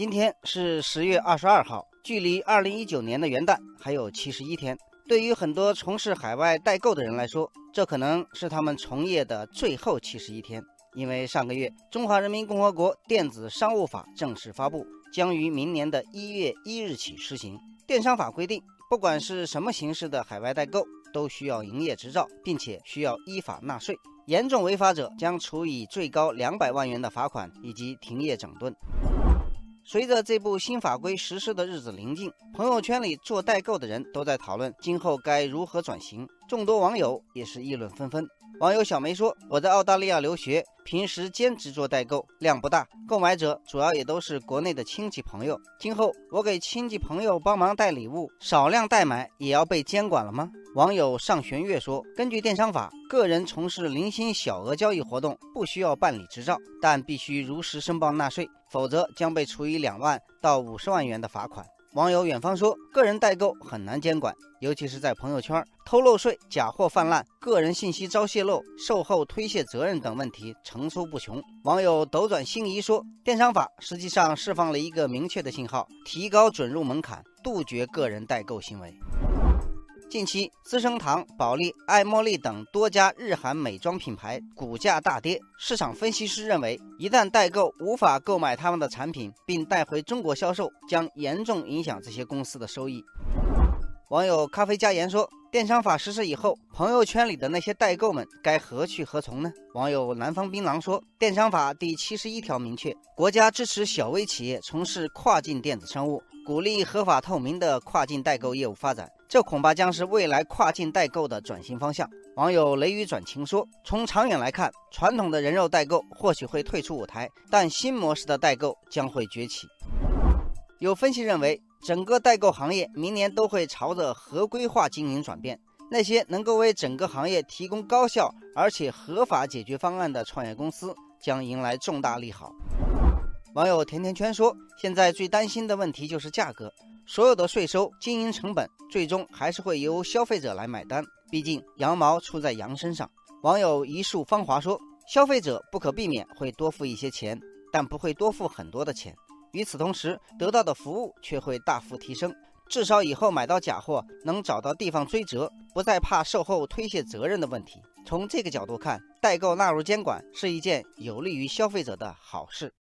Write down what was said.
今天是十月二十二号，距离二零一九年的元旦还有七十一天。对于很多从事海外代购的人来说，这可能是他们从业的最后七十一天。因为上个月《中华人民共和国电子商务法》正式发布，将于明年的一月一日起施行。电商法规定，不管是什么形式的海外代购，都需要营业执照，并且需要依法纳税。严重违法者将处以最高两百万元的罚款以及停业整顿。随着这部新法规实施的日子临近，朋友圈里做代购的人都在讨论今后该如何转型，众多网友也是议论纷纷。网友小梅说：“我在澳大利亚留学，平时兼职做代购，量不大，购买者主要也都是国内的亲戚朋友。今后我给亲戚朋友帮忙带礼物，少量代买也要被监管了吗？”网友上玄月说：“根据电商法，个人从事零星小额交易活动不需要办理执照，但必须如实申报纳税，否则将被处以两万到五十万元的罚款。”网友远方说：“个人代购很难监管，尤其是在朋友圈，偷漏税、假货泛滥，个人信息遭泄露，售后推卸责任等问题层出不穷。”网友斗转星移说：“电商法实际上释放了一个明确的信号，提高准入门槛，杜绝个人代购行为。”近期，资生堂、保利、爱茉莉等多家日韩美妆品牌股价大跌。市场分析师认为，一旦代购无法购买他们的产品并带回中国销售，将严重影响这些公司的收益。网友咖啡加盐说：“电商法实施以后，朋友圈里的那些代购们该何去何从呢？”网友南方槟榔说：“电商法第七十一条明确，国家支持小微企业从事跨境电子商务，鼓励合法透明的跨境代购业务发展。”这恐怕将是未来跨境代购的转型方向。网友雷雨转晴说：“从长远来看，传统的人肉代购或许会退出舞台，但新模式的代购将会崛起。”有分析认为，整个代购行业明年都会朝着合规化经营转变。那些能够为整个行业提供高效而且合法解决方案的创业公司将迎来重大利好。网友甜甜圈说：“现在最担心的问题就是价格。”所有的税收、经营成本，最终还是会由消费者来买单。毕竟羊毛出在羊身上。网友一束芳华说：“消费者不可避免会多付一些钱，但不会多付很多的钱。与此同时，得到的服务却会大幅提升。至少以后买到假货能找到地方追责，不再怕售后推卸责任的问题。从这个角度看，代购纳入监管是一件有利于消费者的好事。”